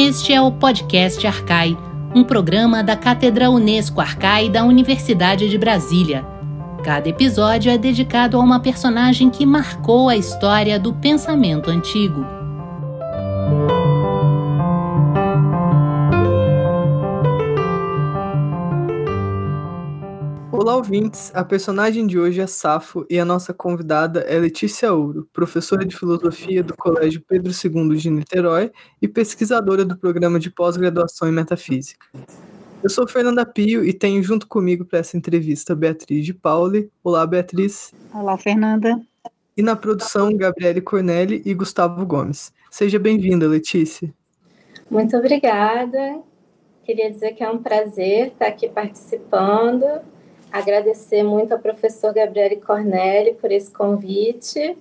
Este é o podcast Arcai, um programa da Cátedra Unesco Arcai da Universidade de Brasília. Cada episódio é dedicado a uma personagem que marcou a história do pensamento antigo. Ouvintes! A personagem de hoje é Safo e a nossa convidada é Letícia Ouro, professora de filosofia do Colégio Pedro II de Niterói e pesquisadora do programa de pós-graduação em metafísica. Eu sou Fernanda Pio e tenho junto comigo para essa entrevista Beatriz de Pauli. Olá, Beatriz. Olá, Fernanda. E na produção, Gabriele Cornelli e Gustavo Gomes. Seja bem-vinda, Letícia. Muito obrigada. Queria dizer que é um prazer estar aqui participando agradecer muito ao professor Gabriele Cornelli por esse convite.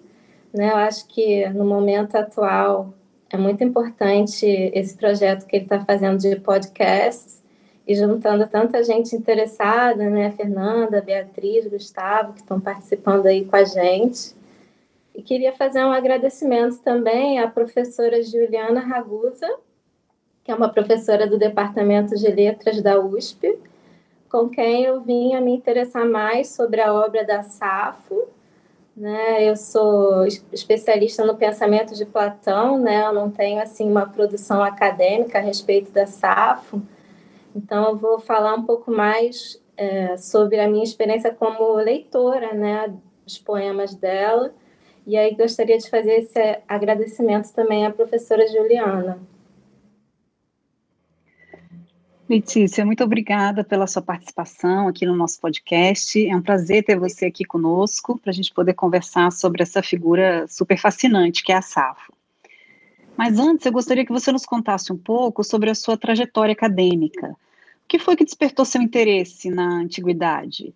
Né? Eu acho que no momento atual é muito importante esse projeto que ele está fazendo de podcasts e juntando tanta gente interessada, né? Fernanda, Beatriz, Gustavo, que estão participando aí com a gente. E queria fazer um agradecimento também à professora Juliana Ragusa, que é uma professora do Departamento de Letras da USP, com quem eu vim a me interessar mais sobre a obra da Safo. Né? Eu sou especialista no pensamento de Platão, né? eu não tenho assim uma produção acadêmica a respeito da Safo, então eu vou falar um pouco mais é, sobre a minha experiência como leitora né, dos poemas dela, e aí gostaria de fazer esse agradecimento também à professora Juliana. Letícia, muito obrigada pela sua participação aqui no nosso podcast. É um prazer ter você aqui conosco para a gente poder conversar sobre essa figura super fascinante que é a Safo. Mas antes, eu gostaria que você nos contasse um pouco sobre a sua trajetória acadêmica. O que foi que despertou seu interesse na antiguidade?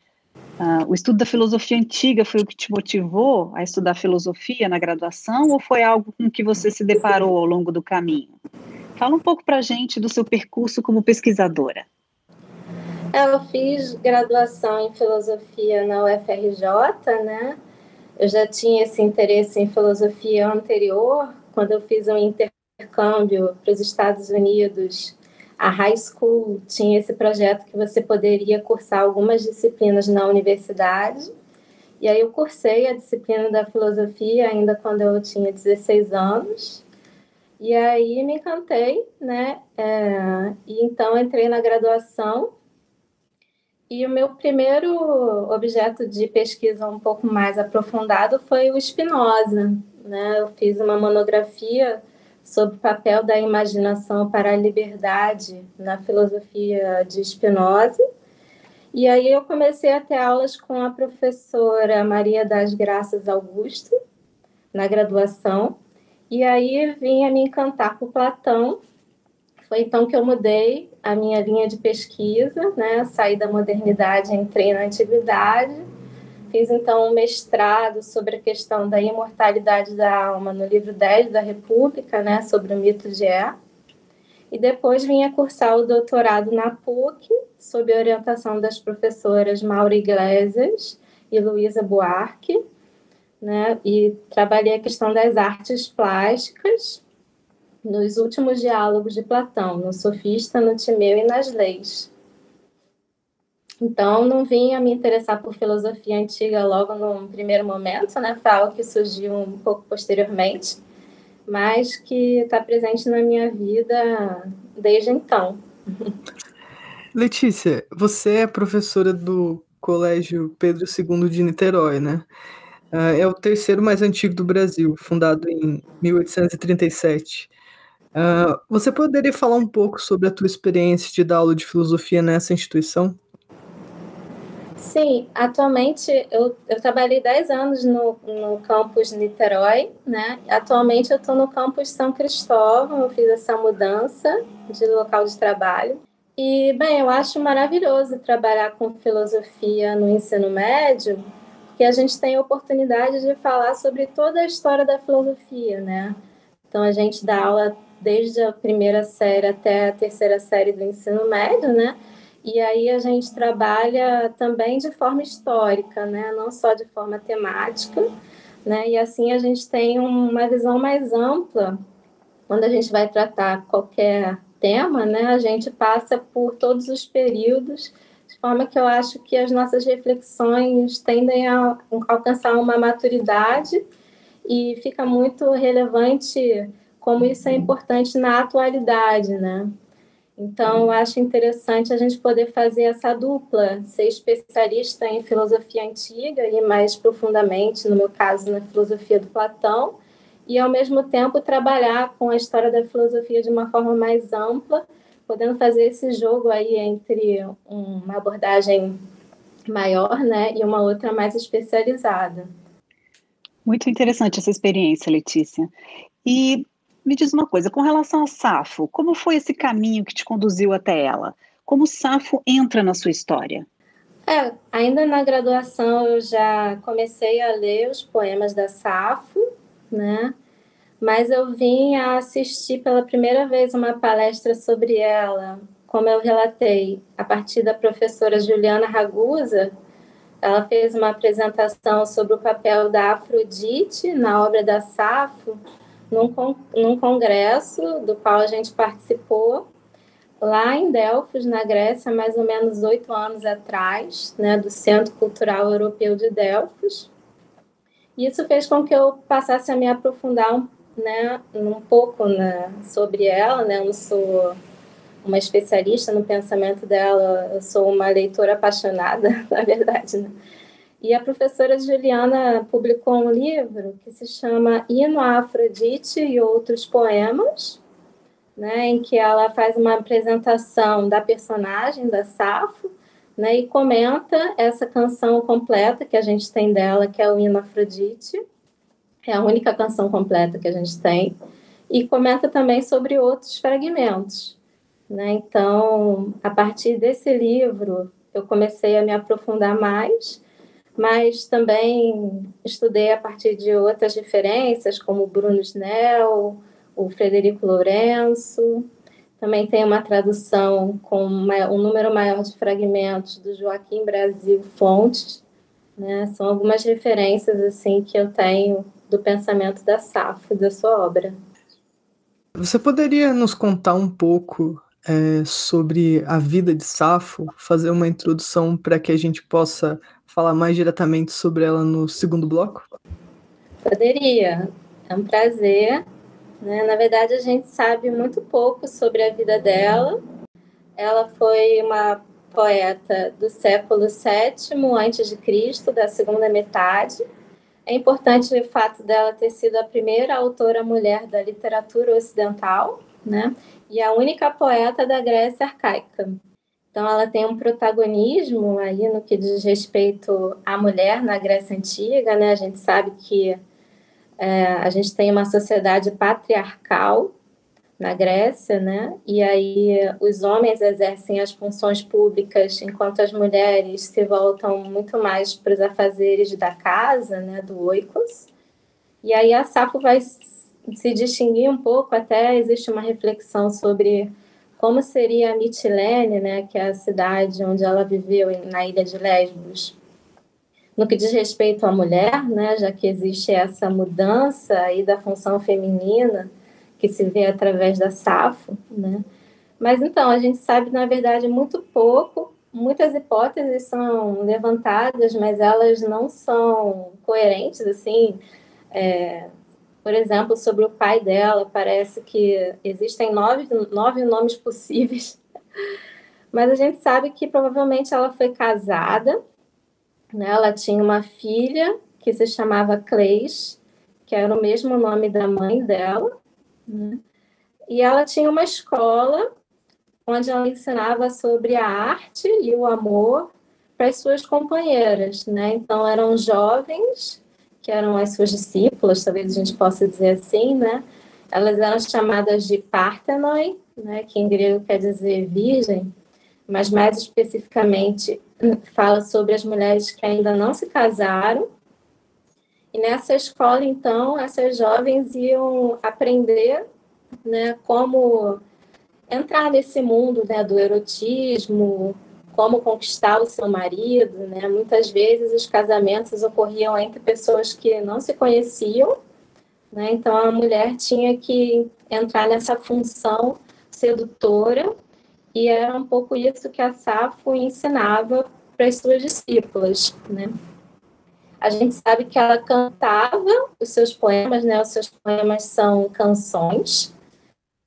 Uh, o estudo da filosofia antiga foi o que te motivou a estudar filosofia na graduação ou foi algo com que você se deparou ao longo do caminho? Fala um pouco para a gente do seu percurso como pesquisadora. Eu fiz graduação em filosofia na UFRJ, né? Eu já tinha esse interesse em filosofia anterior, quando eu fiz um intercâmbio para os Estados Unidos. A high school tinha esse projeto que você poderia cursar algumas disciplinas na universidade. E aí eu cursei a disciplina da filosofia ainda quando eu tinha 16 anos. E aí me encantei, né? É, e então entrei na graduação. E o meu primeiro objeto de pesquisa um pouco mais aprofundado foi o Spinoza. Né? Eu fiz uma monografia sobre o papel da imaginação para a liberdade na filosofia de Spinoza. E aí eu comecei a ter aulas com a professora Maria das Graças Augusto, na graduação, e aí vim a me encantar por Platão. Foi então que eu mudei a minha linha de pesquisa, né? Saí da modernidade, entrei na antiguidade. Fiz então um mestrado sobre a questão da imortalidade da alma no livro 10 da República, né, sobre o mito de É. E depois vim a cursar o doutorado na PUC, sob a orientação das professoras Maura Iglesias e Luísa Buarque né? E trabalhei a questão das artes plásticas nos últimos diálogos de Platão, no Sofista, no Timeu e nas leis. Então, não vim a me interessar por filosofia antiga logo no primeiro momento, né? Foi algo que surgiu um pouco posteriormente, mas que está presente na minha vida desde então. Letícia, você é professora do Colégio Pedro II de Niterói, né? Uh, é o terceiro mais antigo do Brasil, fundado em 1837. Uh, ah, você poderia falar um pouco sobre a tua experiência de dar aula de filosofia nessa instituição? Sim, atualmente eu, eu trabalhei 10 anos no, no campus Niterói, né? Atualmente eu estou no campus São Cristóvão, eu fiz essa mudança de local de trabalho. E, bem, eu acho maravilhoso trabalhar com filosofia no ensino médio, que a gente tem a oportunidade de falar sobre toda a história da filosofia, né? Então a gente dá aula desde a primeira série até a terceira série do ensino médio, né? E aí a gente trabalha também de forma histórica, né? Não só de forma temática, né? E assim a gente tem uma visão mais ampla quando a gente vai tratar qualquer tema, né, a gente passa por todos os períodos, forma que eu acho que as nossas reflexões tendem a alcançar uma maturidade e fica muito relevante como isso é importante na atualidade, né? Então, eu acho interessante a gente poder fazer essa dupla, ser especialista em filosofia antiga e mais profundamente, no meu caso, na filosofia do Platão, e ao mesmo tempo trabalhar com a história da filosofia de uma forma mais ampla, podendo fazer esse jogo aí entre uma abordagem maior, né, e uma outra mais especializada. Muito interessante essa experiência, Letícia. E me diz uma coisa, com relação a Safo, como foi esse caminho que te conduziu até ela? Como Safo entra na sua história? É, ainda na graduação eu já comecei a ler os poemas da Safo, né? Mas eu vim a assistir pela primeira vez uma palestra sobre ela, como eu relatei, a partir da professora Juliana Ragusa. Ela fez uma apresentação sobre o papel da Afrodite na obra da Safo, num, num congresso do qual a gente participou lá em Delfos, na Grécia, mais ou menos oito anos atrás, né, do Centro Cultural Europeu de Delfos. Isso fez com que eu passasse a me aprofundar né, um pouco né, sobre ela. Né, eu não sou uma especialista no pensamento dela, eu sou uma leitora apaixonada, na verdade. Né? E a professora Juliana publicou um livro que se chama Hino a Afrodite e Outros Poemas, né, em que ela faz uma apresentação da personagem da Safo né, e comenta essa canção completa que a gente tem dela, que é o Hino Afrodite. É a única canção completa que a gente tem. E comenta também sobre outros fragmentos. Né? Então, a partir desse livro, eu comecei a me aprofundar mais mas também estudei a partir de outras referências, como Bruno Snell, o Frederico Lourenço. Também tem uma tradução com um número maior de fragmentos do Joaquim Brasil Fontes. Né? São algumas referências assim que eu tenho do pensamento da Safo, da sua obra. Você poderia nos contar um pouco é, sobre a vida de Safo, fazer uma introdução para que a gente possa falar mais diretamente sobre ela no segundo bloco? Poderia, é um prazer. Né? Na verdade, a gente sabe muito pouco sobre a vida dela. Ela foi uma poeta do século VII a.C., da segunda metade. É importante o fato dela ter sido a primeira autora mulher da literatura ocidental, né? E a única poeta da Grécia arcaica. Então, ela tem um protagonismo aí no que diz respeito à mulher na Grécia Antiga, né? A gente sabe que é, a gente tem uma sociedade patriarcal na Grécia, né? E aí os homens exercem as funções públicas, enquanto as mulheres se voltam muito mais para os afazeres da casa, né? Do oikos. E aí a Sapo vai se distinguir um pouco, até existe uma reflexão sobre como seria a Mitilene, né, que é a cidade onde ela viveu na ilha de Lesbos, no que diz respeito à mulher, né, já que existe essa mudança aí da função feminina que se vê através da Safo, né? Mas então, a gente sabe, na verdade, muito pouco, muitas hipóteses são levantadas, mas elas não são coerentes, assim, é, por exemplo, sobre o pai dela, parece que existem nove, nove nomes possíveis, mas a gente sabe que provavelmente ela foi casada, né? ela tinha uma filha que se chamava Cleis, que era o mesmo nome da mãe dela, né? e ela tinha uma escola onde ela ensinava sobre a arte e o amor para as suas companheiras, né? Então eram jovens que eram as suas discípulas, talvez a gente possa dizer assim, né? Elas eram chamadas de Parthenoi, né, que em grego quer dizer virgem, mas mais especificamente fala sobre as mulheres que ainda não se casaram. E nessa escola, então, essas jovens iam aprender né, como entrar nesse mundo né, do erotismo, como conquistar o seu marido, né? Muitas vezes os casamentos ocorriam entre pessoas que não se conheciam, né? Então a mulher tinha que entrar nessa função sedutora, e era um pouco isso que a Safo ensinava para as suas discípulas, né? A gente sabe que ela cantava os seus poemas, né? Os seus poemas são canções,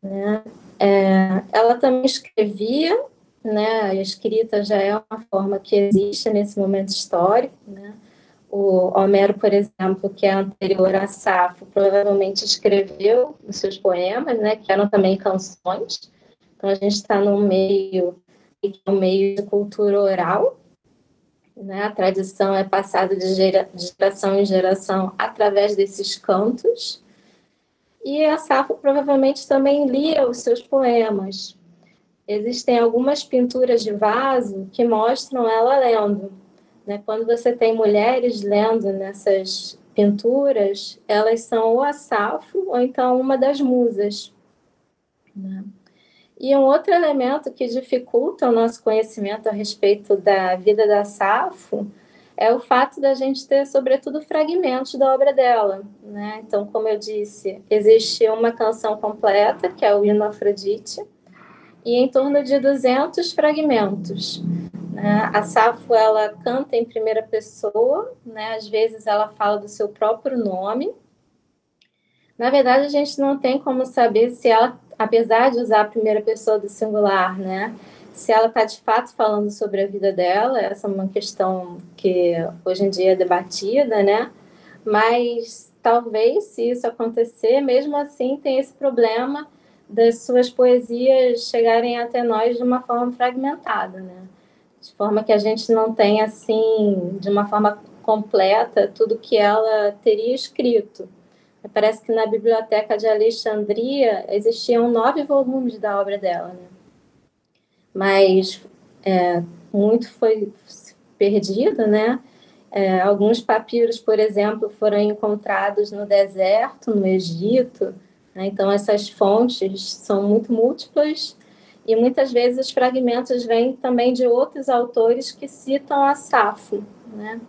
né? É, ela também escrevia, né? A escrita já é uma forma que existe nesse momento histórico, né? O Homero, por exemplo, que é anterior a Safo, provavelmente escreveu os seus poemas, né? Que eram também canções. Então a gente está no meio, no meio de cultura oral, né? A tradição é passada de, gera, de geração em geração através desses cantos. E a Safo provavelmente também lia os seus poemas. Existem algumas pinturas de vaso que mostram ela lendo. Né? Quando você tem mulheres lendo nessas pinturas, elas são ou a Safo ou então uma das musas. Né? E um outro elemento que dificulta o nosso conhecimento a respeito da vida da Safo é o fato da gente ter, sobretudo, fragmentos da obra dela. Né? Então, como eu disse, existe uma canção completa, que é o Hino Afrodite, e em torno de 200 fragmentos. Né? A Safo ela canta em primeira pessoa, né? às vezes ela fala do seu próprio nome. Na verdade, a gente não tem como saber se ela apesar de usar a primeira pessoa do singular, né? Se ela está de fato falando sobre a vida dela, essa é uma questão que hoje em dia é debatida, né? Mas talvez, se isso acontecer, mesmo assim tem esse problema das suas poesias chegarem até nós de uma forma fragmentada, né? De forma que a gente não tem, assim, de uma forma completa, tudo que ela teria escrito. Parece que na biblioteca de Alexandria existiam nove volumes da obra dela, né? Mas é, muito foi perdido, né? É, alguns papiros, por exemplo, foram encontrados no deserto, no Egito. Né? Então, essas fontes são muito múltiplas e muitas vezes os fragmentos vêm também de outros autores que citam a Safo. Né?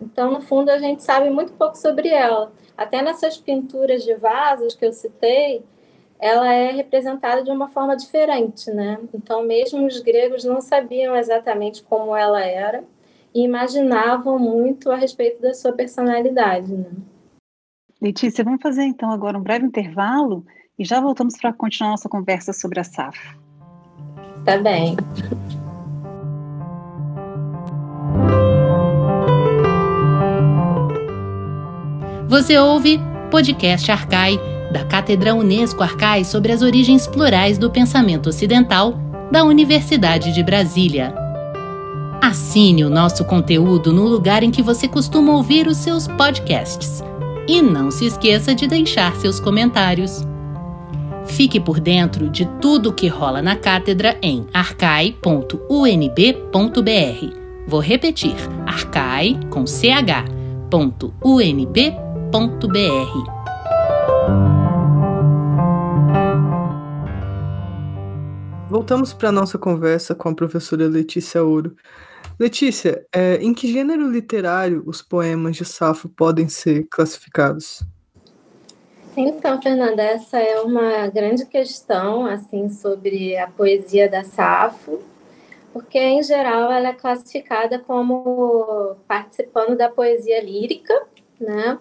Então, no fundo, a gente sabe muito pouco sobre ela. Até nessas pinturas de vasos que eu citei, ela é representada de uma forma diferente, né? Então, mesmo os gregos não sabiam exatamente como ela era e imaginavam muito a respeito da sua personalidade, né? Letícia, vamos fazer então agora um breve intervalo e já voltamos para continuar nossa conversa sobre a SAF. Tá bem. Você ouve Podcast Arcai, da Cátedra Unesco Arcai sobre as origens plurais do pensamento ocidental, da Universidade de Brasília. Assine o nosso conteúdo no lugar em que você costuma ouvir os seus podcasts. E não se esqueça de deixar seus comentários. Fique por dentro de tudo o que rola na cátedra em arcai.unb.br. Vou repetir: arcai com ch.unb.br Voltamos para a nossa conversa com a professora Letícia Ouro. Letícia, é, em que gênero literário os poemas de Safo podem ser classificados? Então, Fernanda, essa é uma grande questão assim sobre a poesia da Safo, porque em geral ela é classificada como participando da poesia lírica, né?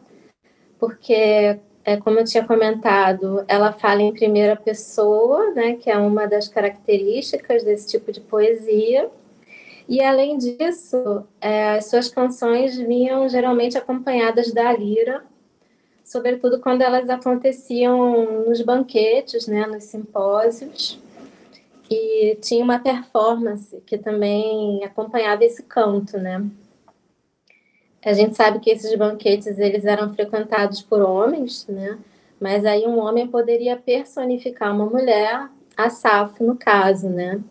Porque, é, como eu tinha comentado, ela fala em primeira pessoa, né, que é uma das características desse tipo de poesia. E, além disso, é, as suas canções vinham geralmente acompanhadas da lira, sobretudo quando elas aconteciam nos banquetes, né, nos simpósios. E tinha uma performance que também acompanhava esse canto, né? A gente sabe que esses banquetes eles eram frequentados por homens, né? Mas aí um homem poderia personificar uma mulher, a Safo no caso, né?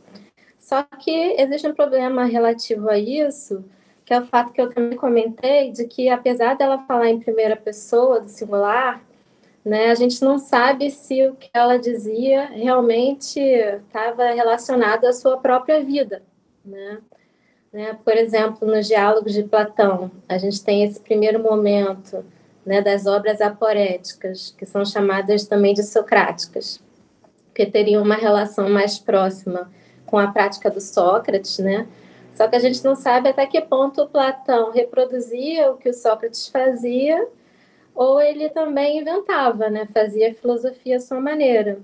Só que existe um problema relativo a isso, que é o fato que eu também comentei de que apesar dela falar em primeira pessoa do singular, né, a gente não sabe se o que ela dizia realmente estava relacionado à sua própria vida, né? Né? Por exemplo, nos diálogos de Platão, a gente tem esse primeiro momento né, das obras aporéticas, que são chamadas também de socráticas, que teriam uma relação mais próxima com a prática do Sócrates, né? Só que a gente não sabe até que ponto Platão reproduzia o que o Sócrates fazia, ou ele também inventava, né? Fazia filosofia à sua maneira.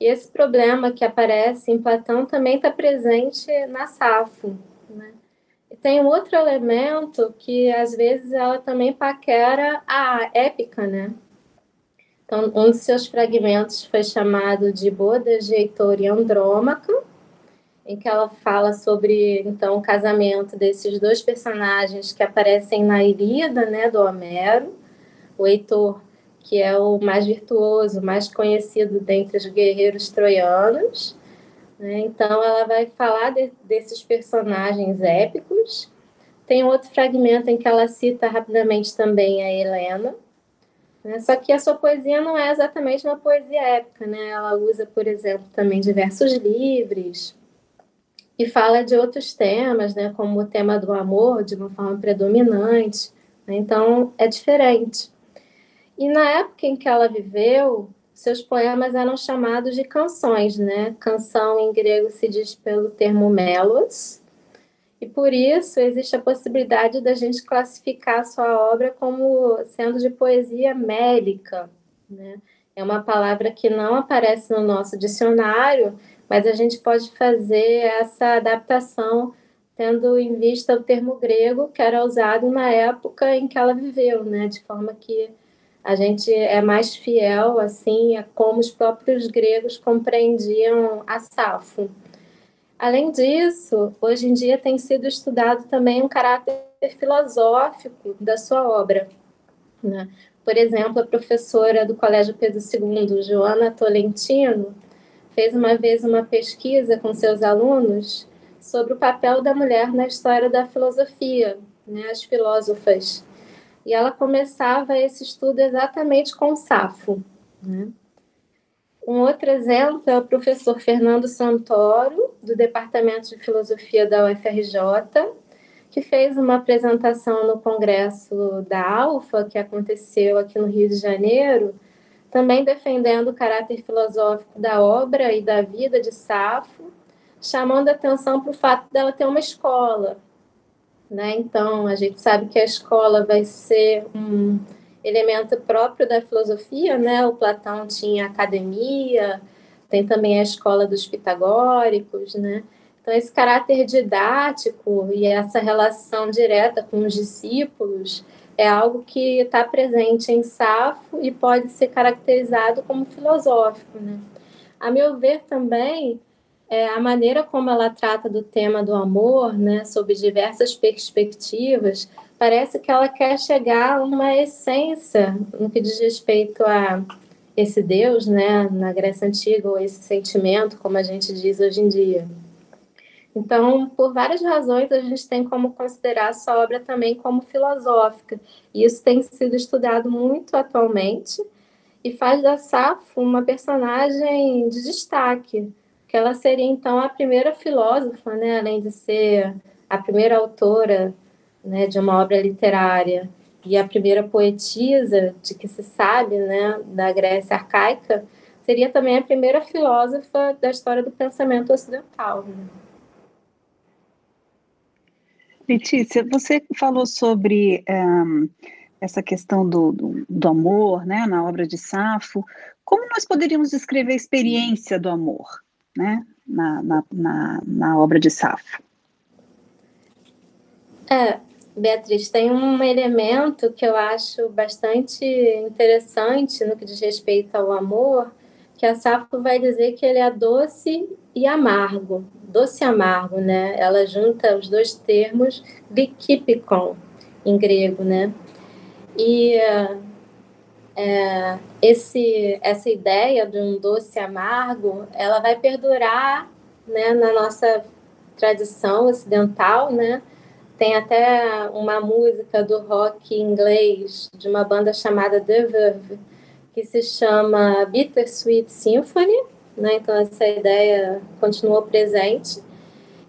E esse problema que aparece em Platão também está presente na Safo. Tem um outro elemento que às vezes ela também paquera a épica, né? Então, um dos seus fragmentos foi chamado de Boda de Heitor e Andrômaca, em que ela fala sobre então o casamento desses dois personagens que aparecem na Ilíada, né, do Homero, o Heitor, que é o mais virtuoso, mais conhecido dentre os guerreiros troianos. Né? Então ela vai falar de, desses personagens épicos. Tem outro fragmento em que ela cita rapidamente também a Helena, né? Só que a sua poesia não é exatamente uma poesia épica, né? Ela usa, por exemplo, também diversos livres, e fala de outros temas, né, como o tema do amor, de uma forma predominante. Né? Então, é diferente. E na época em que ela viveu, seus poemas eram chamados de canções, né? Canção em grego se diz pelo termo melos, e por isso existe a possibilidade da gente classificar sua obra como sendo de poesia mélica, né? É uma palavra que não aparece no nosso dicionário, mas a gente pode fazer essa adaptação tendo em vista o termo grego que era usado na época em que ela viveu, né? De forma que a gente é mais fiel assim a como os próprios gregos compreendiam a Safo. Além disso, hoje em dia tem sido estudado também um caráter filosófico da sua obra. Né? Por exemplo, a professora do Colégio Pedro II, Joana Tolentino, fez uma vez uma pesquisa com seus alunos sobre o papel da mulher na história da filosofia, né, as filósofas. E ela começava esse estudo exatamente com Safo. Né? Um outro exemplo é o professor Fernando Santoro, do Departamento de Filosofia da UFRJ, que fez uma apresentação no congresso da Alfa, que aconteceu aqui no Rio de Janeiro, também defendendo o caráter filosófico da obra e da vida de Safo, chamando atenção para o fato dela ter uma escola. Né? Então, a gente sabe que a escola vai ser um elemento próprio da filosofia, né? O Platão tinha academia, tem também a escola dos pitagóricos, né? Então, esse caráter didático e essa relação direta com os discípulos é algo que está presente em Safo e pode ser caracterizado como filosófico. Né? A meu ver, também, é, a maneira como ela trata do tema do amor, né, sob diversas perspectivas, parece que ela quer chegar a uma essência no que diz respeito a esse Deus, né, na Grécia Antiga, ou esse sentimento, como a gente diz hoje em dia. Então, por várias razões, a gente tem como considerar essa obra também como filosófica. E isso tem sido estudado muito atualmente e faz da Safo uma personagem de destaque, que ela seria então a primeira filósofa, né, além de ser a primeira autora né, de uma obra literária e a primeira poetisa de que se sabe, né, da Grécia arcaica, seria também a primeira filósofa da história do pensamento ocidental. Né? Letícia, você falou sobre um, essa questão do, do, do, amor, né, na obra de Safo. Como nós poderíamos descrever a experiência do amor, né, na, na, na, na obra de Safo? É, Beatriz, tem um elemento que eu acho bastante interessante no que diz respeito ao amor, que a Safo vai dizer que ele é doce e amargo, doce e amargo, né? Ela junta os dois termos likipikon em grego, né? E é, esse, essa ideia de um doce amargo, ela vai perdurar, né, na nossa tradição ocidental, né? Tem até uma música do rock inglês de uma banda chamada The Verve, que se chama Bittersweet Symphony, né? Então essa ideia continuou presente.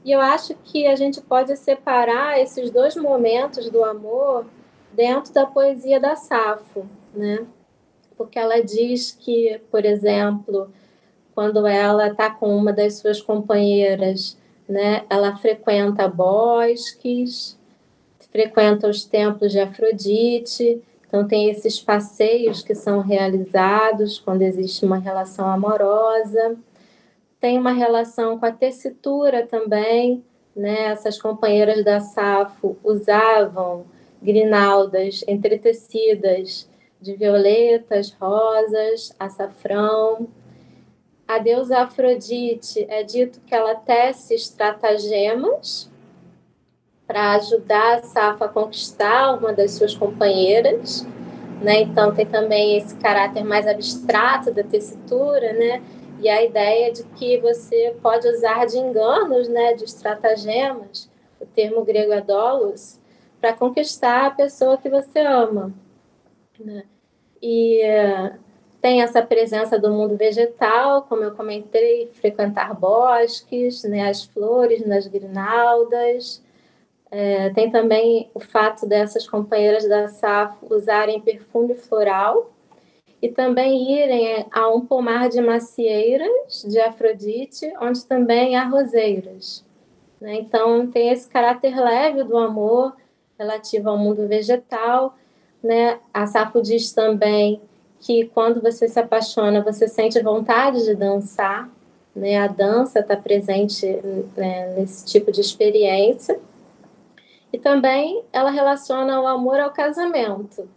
E eu acho que a gente pode separar esses dois momentos do amor dentro da poesia da Safo, né? Porque ela diz que, por exemplo, quando ela está com uma das suas companheiras, né, ela frequenta bosques, frequenta os templos de Afrodite, então tem esses passeios que são realizados quando existe uma relação amorosa. Tem uma relação com a tessitura também, né? Essas companheiras da Safo usavam grinaldas entretecidas de violetas, rosas, açafrão. A deusa Afrodite é dito que ela tece estratagemas para ajudar a Safa a conquistar uma das suas companheiras. Né? Então, tem também esse caráter mais abstrato da tessitura, né? e a ideia de que você pode usar de enganos, né? de estratagemas, o termo grego é dolos, para conquistar a pessoa que você ama. Né? E uh, tem essa presença do mundo vegetal, como eu comentei, frequentar bosques, né? as flores nas grinaldas, é, tem também o fato dessas companheiras da SAF usarem perfume floral e também irem a um pomar de macieiras de Afrodite, onde também há roseiras. Né? Então, tem esse caráter leve do amor relativo ao mundo vegetal. Né? A Safo diz também que quando você se apaixona, você sente vontade de dançar. Né? A dança está presente né, nesse tipo de experiência. E também ela relaciona o amor ao casamento.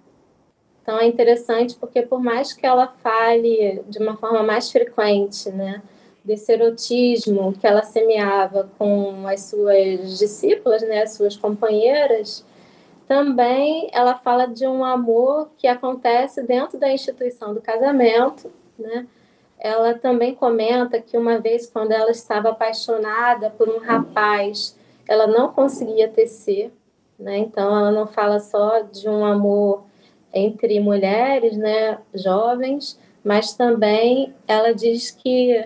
Então é interessante porque por mais que ela fale de uma forma mais frequente, né, desse erotismo que ela semeava com as suas discípulas, né, as suas companheiras, também ela fala de um amor que acontece dentro da instituição do casamento, né? Ela também comenta que uma vez quando ela estava apaixonada por um rapaz ela não conseguia tecer, né? Então ela não fala só de um amor entre mulheres, né, jovens, mas também ela diz que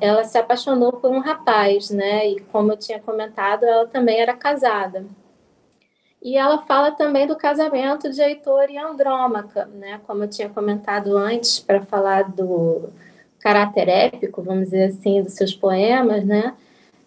ela se apaixonou por um rapaz, né? E como eu tinha comentado, ela também era casada. E ela fala também do casamento de Heitor e Andrômaca, né? Como eu tinha comentado antes, para falar do caráter épico, vamos dizer assim, dos seus poemas, né?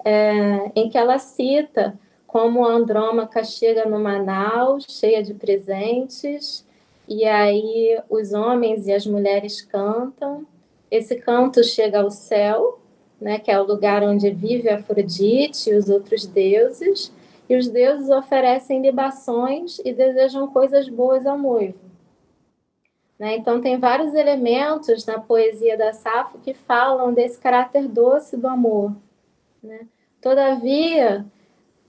é, em que ela cita como Andrômaca chega no Manaus, cheia de presentes, e aí os homens e as mulheres cantam. Esse canto chega ao céu, né, que é o lugar onde vive Afrodite e os outros deuses, e os deuses oferecem libações e desejam coisas boas ao noivo. Né? Então, tem vários elementos na poesia da Safo que falam desse caráter doce do amor. Né? Todavia,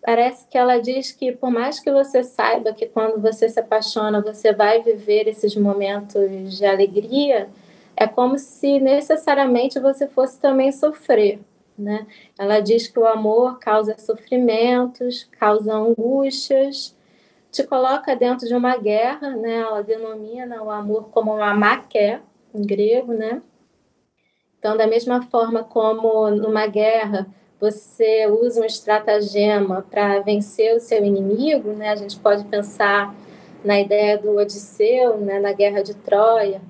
parece que ela diz que por mais que você saiba que quando você se apaixona você vai viver esses momentos de alegria, é como se necessariamente você fosse também sofrer. Né? Ela diz que o amor causa sofrimentos, causa angústias, te coloca dentro de uma guerra, né? Ela denomina o amor como uma maqué, em grego, né? Então, da mesma forma como numa guerra você usa um estratagema para vencer o seu inimigo, né? A gente pode pensar na ideia do Odisseu, né, na Guerra de Troia,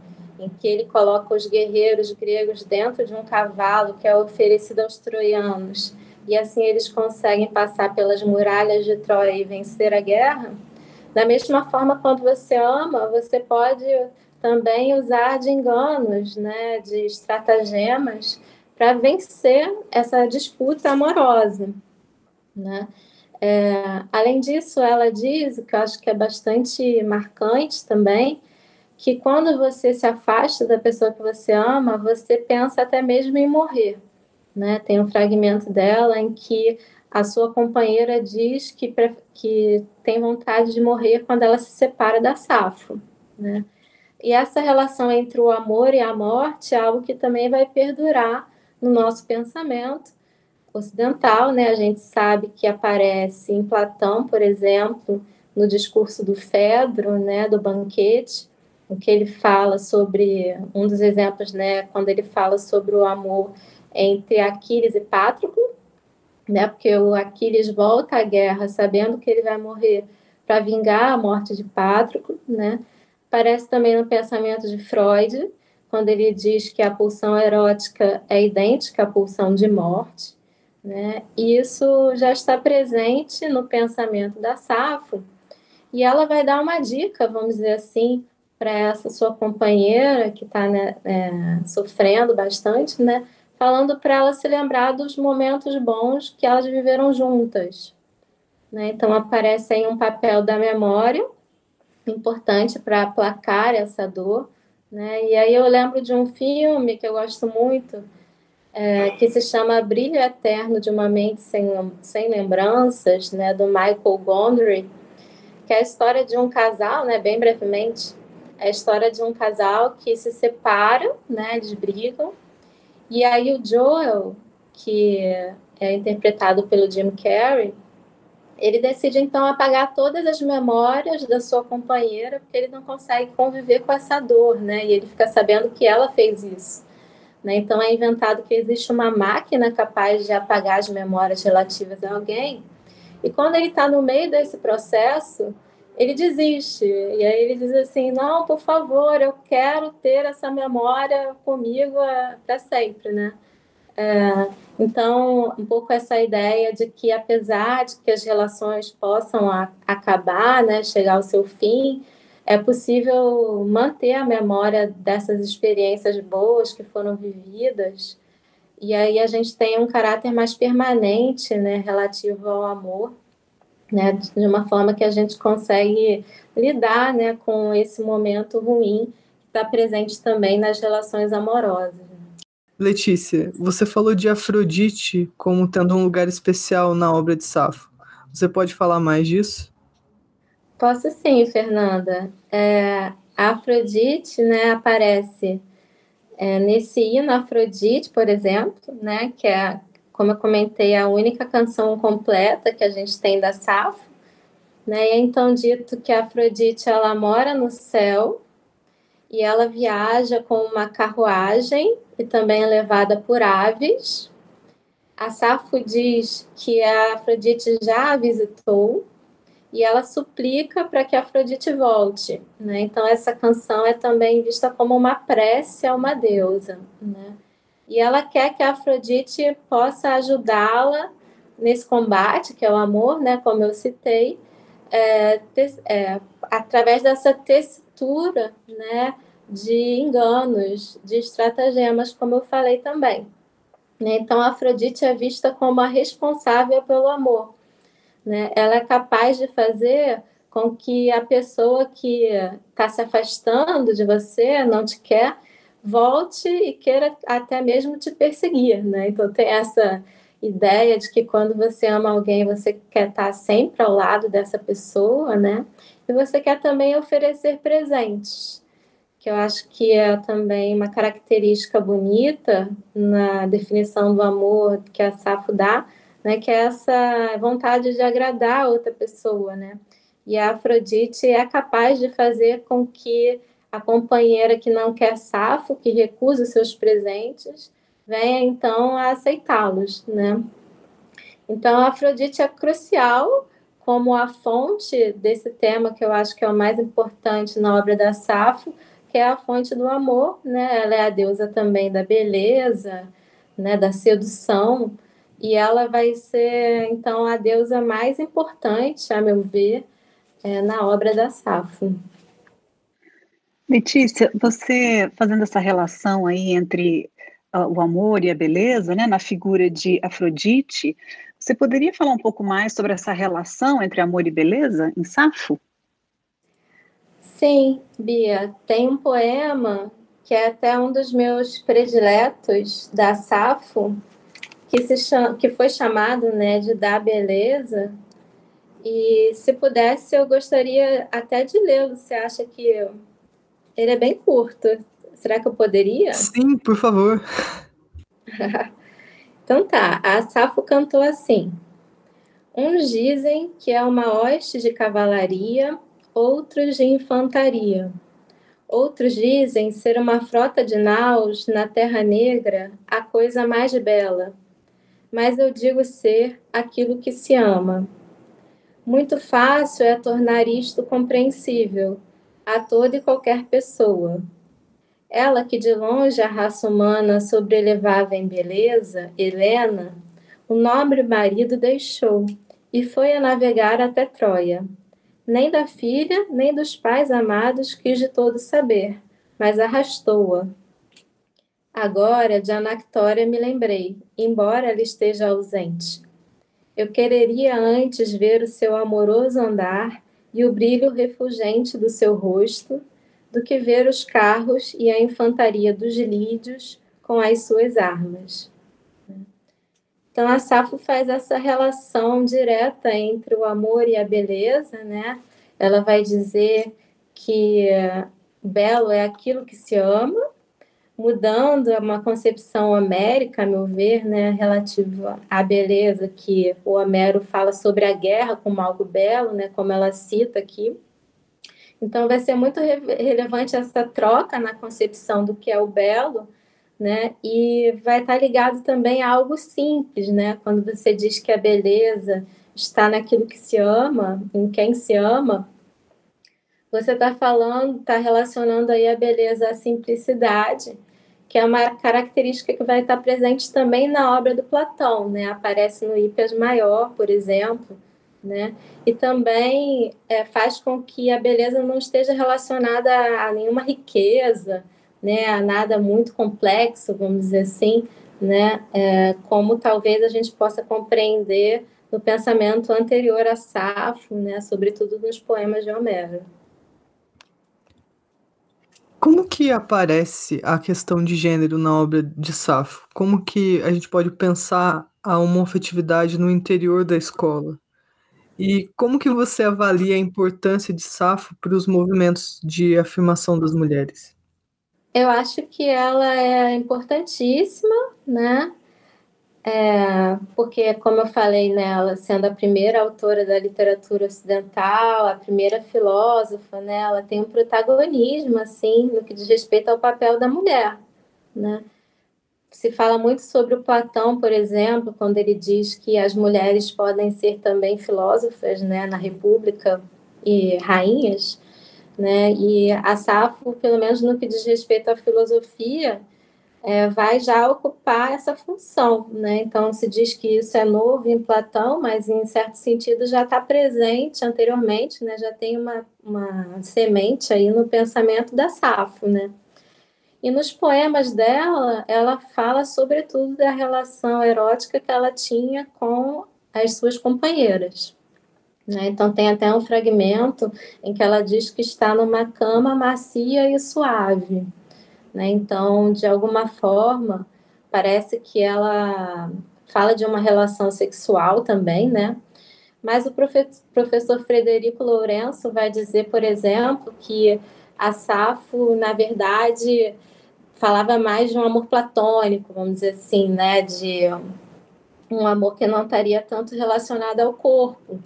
em que ele coloca os guerreiros gregos dentro de um cavalo que é oferecido aos troianos, e assim eles conseguem passar pelas muralhas de Troia e vencer a guerra. Da mesma forma, quando você ama, você pode também usar de enganos, né, de estratagemas para vencer essa disputa amorosa. Né? É, além disso, ela diz, que eu acho que é bastante marcante também, que quando você se afasta da pessoa que você ama, você pensa até mesmo em morrer. Né? Tem um fragmento dela em que a sua companheira diz que, que tem vontade de morrer quando ela se separa da Safo. Né? E essa relação entre o amor e a morte é algo que também vai perdurar no nosso pensamento ocidental, né? A gente sabe que aparece em Platão, por exemplo, no discurso do Fedro, né, do banquete, o que ele fala sobre um dos exemplos, né, quando ele fala sobre o amor entre Aquiles e Patroclo, né, porque o Aquiles volta à guerra sabendo que ele vai morrer para vingar a morte de Patroclo, né? Aparece também no pensamento de Freud, quando ele diz que a pulsão erótica é idêntica à pulsão de morte, né? E isso já está presente no pensamento da Safo, e ela vai dar uma dica, vamos dizer assim, para essa sua companheira que está né, é, sofrendo bastante, né? Falando para ela se lembrar dos momentos bons que elas viveram juntas. Né? Então aparece aí um papel da memória importante para aplacar essa dor. Né? E aí eu lembro de um filme que eu gosto muito, é, que se chama Brilho Eterno de uma Mente Sem, Sem Lembranças, né? do Michael Gondry, que é a história de um casal, né? bem brevemente, é a história de um casal que se separa, né? Eles brigam. E aí o Joel, que é interpretado pelo Jim Carrey, ele decide então apagar todas as memórias da sua companheira, porque ele não consegue conviver com essa dor, né? E ele fica sabendo que ela fez isso. Né? Então é inventado que existe uma máquina capaz de apagar as memórias relativas a alguém. E quando ele está no meio desse processo, ele desiste. E aí ele diz assim: não, por favor, eu quero ter essa memória comigo é, para sempre, né? É, então, um pouco essa ideia de que, apesar de que as relações possam a, acabar, né, chegar ao seu fim, é possível manter a memória dessas experiências boas que foram vividas. E aí a gente tem um caráter mais permanente, né, relativo ao amor né, de uma forma que a gente consegue lidar né, com esse momento ruim que está presente também nas relações amorosas. Letícia, você falou de Afrodite como tendo um lugar especial na obra de Safo. Você pode falar mais disso? Posso sim, Fernanda. É, Afrodite né, aparece é, nesse hino Afrodite, por exemplo, né, que é como eu comentei, a única canção completa que a gente tem da Safo, né? E é então dito que Afrodite ela mora no céu e ela viaja com uma carruagem e também é levada por aves. A Safo diz que a Afrodite já a visitou e ela suplica para que a Afrodite volte. Né? Então, essa canção é também vista como uma prece a uma deusa. Né? E ela quer que a Afrodite possa ajudá-la nesse combate, que é o amor, né, como eu citei, é, te, é, através dessa textura né, de enganos, de estratagemas, como eu falei também. Né? Então, a Afrodite é vista como a responsável pelo amor. Né? Ela é capaz de fazer com que a pessoa que está se afastando de você, não te quer, volte e queira até mesmo te perseguir, né? Então tem essa ideia de que quando você ama alguém, você quer estar sempre ao lado dessa pessoa, né? E você quer também oferecer presentes, que eu acho que é também uma característica bonita na definição do amor que a Safo dá, né? Que é essa vontade de agradar a outra pessoa, né? E a Afrodite é capaz de fazer com que a companheira que não quer safo, que recusa seus presentes, venha então a aceitá-los, né? Então, a Afrodite é crucial como a fonte desse tema que eu acho que é o mais importante na obra da Safo, que é a fonte do amor, né? Ela é a deusa também da beleza, né, da sedução, e ela vai ser então a deusa mais importante, a meu ver, é, na obra da Safo. Letícia, você fazendo essa relação aí entre uh, o amor e a beleza, né, na figura de Afrodite, você poderia falar um pouco mais sobre essa relação entre amor e beleza em Safo? Sim, Bia, tem um poema que é até um dos meus prediletos da Safo, que, se chama, que foi chamado né, de Da Beleza. E se pudesse, eu gostaria até de lê-lo. Você acha que ele é bem curto. Será que eu poderia? Sim, por favor. então tá, a Safo cantou assim: Uns dizem que é uma hoste de cavalaria, outros de infantaria. Outros dizem ser uma frota de naus na Terra Negra a coisa mais bela. Mas eu digo ser aquilo que se ama. muito fácil é tornar isto compreensível a toda e qualquer pessoa. Ela que de longe a raça humana sobrelevava em beleza, Helena, o nobre marido deixou e foi a navegar até Troia. Nem da filha, nem dos pais amados quis de todo saber, mas arrastou-a. Agora de Anactória me lembrei, embora ela esteja ausente. Eu quereria antes ver o seu amoroso andar e o brilho refulgente do seu rosto, do que ver os carros e a infantaria dos lídios com as suas armas. Então, a Safo faz essa relação direta entre o amor e a beleza, né? Ela vai dizer que belo é aquilo que se ama, mudando uma concepção homérica, a meu ver, né, relativa à beleza, que o Homero fala sobre a guerra como algo belo, né, como ela cita aqui. Então, vai ser muito re relevante essa troca na concepção do que é o belo, né? E vai estar ligado também a algo simples, né? Quando você diz que a beleza está naquilo que se ama, em quem se ama, você está falando, está relacionando aí a beleza à simplicidade, que é uma característica que vai estar presente também na obra do Platão, né? Aparece no Hípias Maior, por exemplo, né? E também é, faz com que a beleza não esteja relacionada a, nenhuma riqueza, né? A nada muito complexo, vamos dizer assim, né? É, como talvez a gente possa compreender no pensamento anterior a Safo, né? Sobretudo nos poemas de Homero. Como que aparece a questão de gênero na obra de Safo? Como que a gente pode pensar a homofetividade no interior da escola? E como que você avalia a importância de Safo para os movimentos de afirmação das mulheres? Eu acho que ela é importantíssima, né? É, porque, como eu falei nela, sendo a primeira autora da literatura ocidental, a primeira filósofa, né, ela tem um protagonismo, assim, no que diz respeito ao papel da mulher, né? Se fala muito sobre o Platão, por exemplo, quando ele diz que as mulheres podem ser também filósofas, né, na República e rainhas, né? E a Safo, pelo menos no que diz respeito à filosofia, é, vai já ocupar essa função, né? Então se diz que isso é novo em Platão, mas em certo sentido já está presente anteriormente, né? Já tem uma, uma semente aí no pensamento da Safo, né? E nos poemas dela, ela fala sobretudo da relação erótica que ela tinha com as suas companheiras. Né? Então, tem até um fragmento em que ela diz que está numa cama macia e suave. Né? Então, de alguma forma, parece que ela fala de uma relação sexual também, né? Mas o professor Frederico Lourenço vai dizer, por exemplo, que a Safo, na verdade, falava mais de um amor platônico, vamos dizer assim, né? De um amor que não estaria tanto relacionado ao corpo,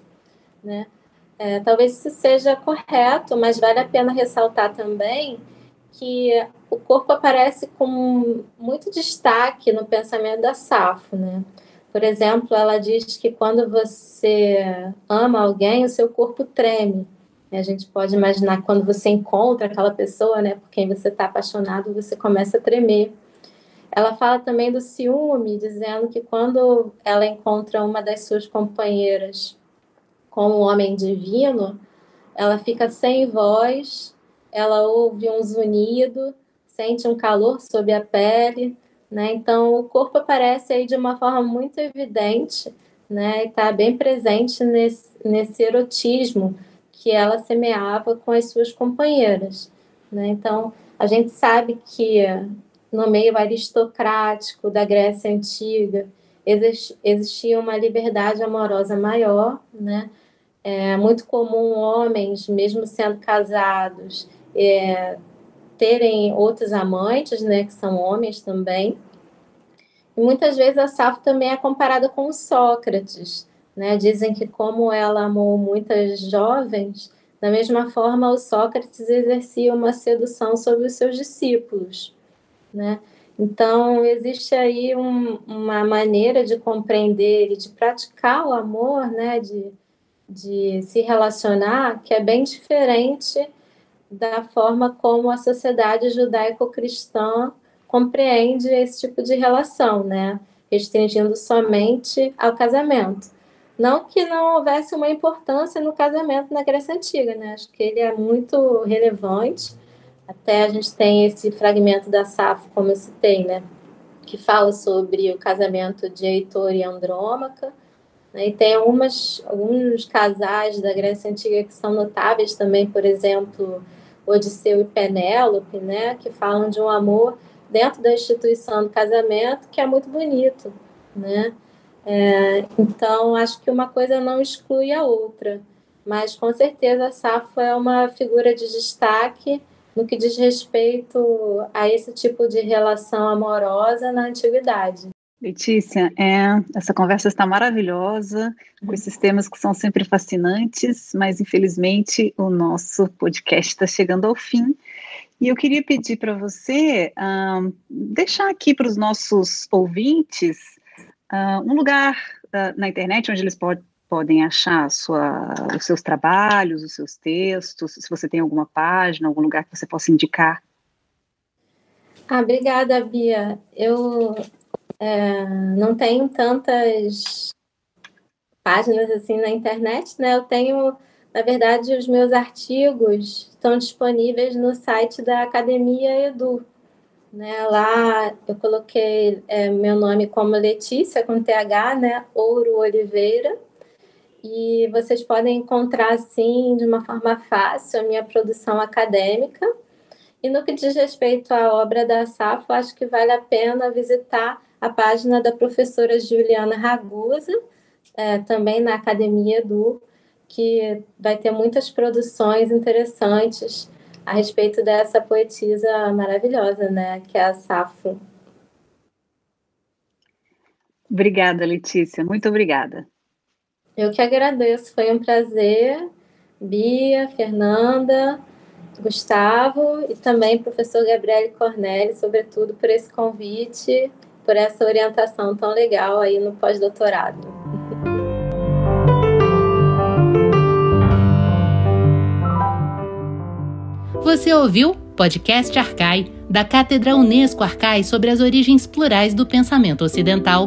né? É, talvez isso seja correto, mas vale a pena ressaltar também que o corpo aparece com muito destaque no pensamento da Safo, né? Por exemplo, ela diz que quando você ama alguém, o seu corpo treme. A gente pode imaginar quando você encontra aquela pessoa, né, por quem você está apaixonado, você começa a tremer. Ela fala também do ciúme, dizendo que quando ela encontra uma das suas companheiras com um homem divino, ela fica sem voz, ela ouve um zunido, sente um calor sob a pele, né? Então o corpo aparece aí de uma forma muito evidente, né? E está bem presente nesse, nesse erotismo que ela semeava com as suas companheiras. Né? Então, a gente sabe que no meio aristocrático da Grécia Antiga existia uma liberdade amorosa maior, né? É muito comum homens, mesmo sendo casados, é, terem outros amantes, né, que são homens também. E muitas vezes a Safo também é comparada com Sócrates, né? Dizem que como ela amou muitas jovens, da mesma forma o Sócrates exercia uma sedução sobre os seus discípulos, né? Então existe aí um, uma maneira de compreender e de praticar o amor, né? De de se relacionar que é bem diferente da forma como a sociedade judaico-cristã compreende esse tipo de relação, né? Restringindo somente ao casamento. Não que não houvesse uma importância no casamento na Grécia Antiga, né? Acho que ele é muito relevante. Até a gente tem esse fragmento da Safo, como eu citei, né? Que fala sobre o casamento de Heitor e Andrômaca. Né? E tem algumas, alguns casais da Grécia Antiga que são notáveis também, por exemplo, Odisseu e Penélope, né? Que falam de um amor dentro da instituição do casamento que é muito bonito, né? É, então, acho que uma coisa não exclui a outra, mas com certeza Safo é uma figura de destaque no que diz respeito a esse tipo de relação amorosa na antiguidade. Letícia, é, essa conversa está maravilhosa, com esses temas que são sempre fascinantes, mas infelizmente o nosso podcast está chegando ao fim. E eu queria pedir para você uh, deixar aqui para os nossos ouvintes uh, um lugar uh, na internet onde eles pod podem achar sua, os seus trabalhos, os seus textos, se você tem alguma página, algum lugar que você possa indicar. Ah, obrigada, Bia. Eu é, não tenho tantas páginas assim na internet, né? Eu tenho, na verdade, os meus artigos estão disponíveis no site da Academia Edu. Né? Lá eu coloquei é, meu nome como Letícia, com TH, né? Ouro Oliveira. E vocês podem encontrar, assim, de uma forma fácil, a minha produção acadêmica. E no que diz respeito à obra da Safo, acho que vale a pena visitar a página da professora Juliana Ragusa, é, também na Academia Edu, que vai ter muitas produções interessantes a respeito dessa poetisa maravilhosa, né, que é a Safo. Obrigada, Letícia, muito obrigada. Eu que agradeço, foi um prazer. Bia, Fernanda, Gustavo e também professor Gabriele Corneli, sobretudo por esse convite, por essa orientação tão legal aí no pós-doutorado. Você ouviu Podcast Arcai, da Cátedra Unesco Arcai sobre as origens plurais do pensamento ocidental.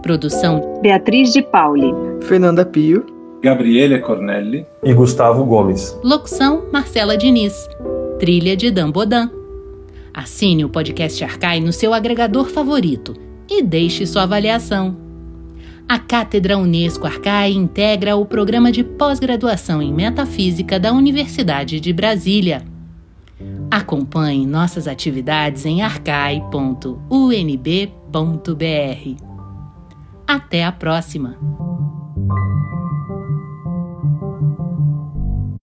Produção: Beatriz de Pauli, Fernanda Pio, Gabriele Cornelli e Gustavo Gomes. Locução: Marcela Diniz. Trilha de Dan Bodan. Assine o Podcast Arcai no seu agregador favorito e deixe sua avaliação. A Cátedra Unesco Arcai integra o programa de pós-graduação em Metafísica da Universidade de Brasília. Acompanhe nossas atividades em arcai.unb.br. Até a próxima!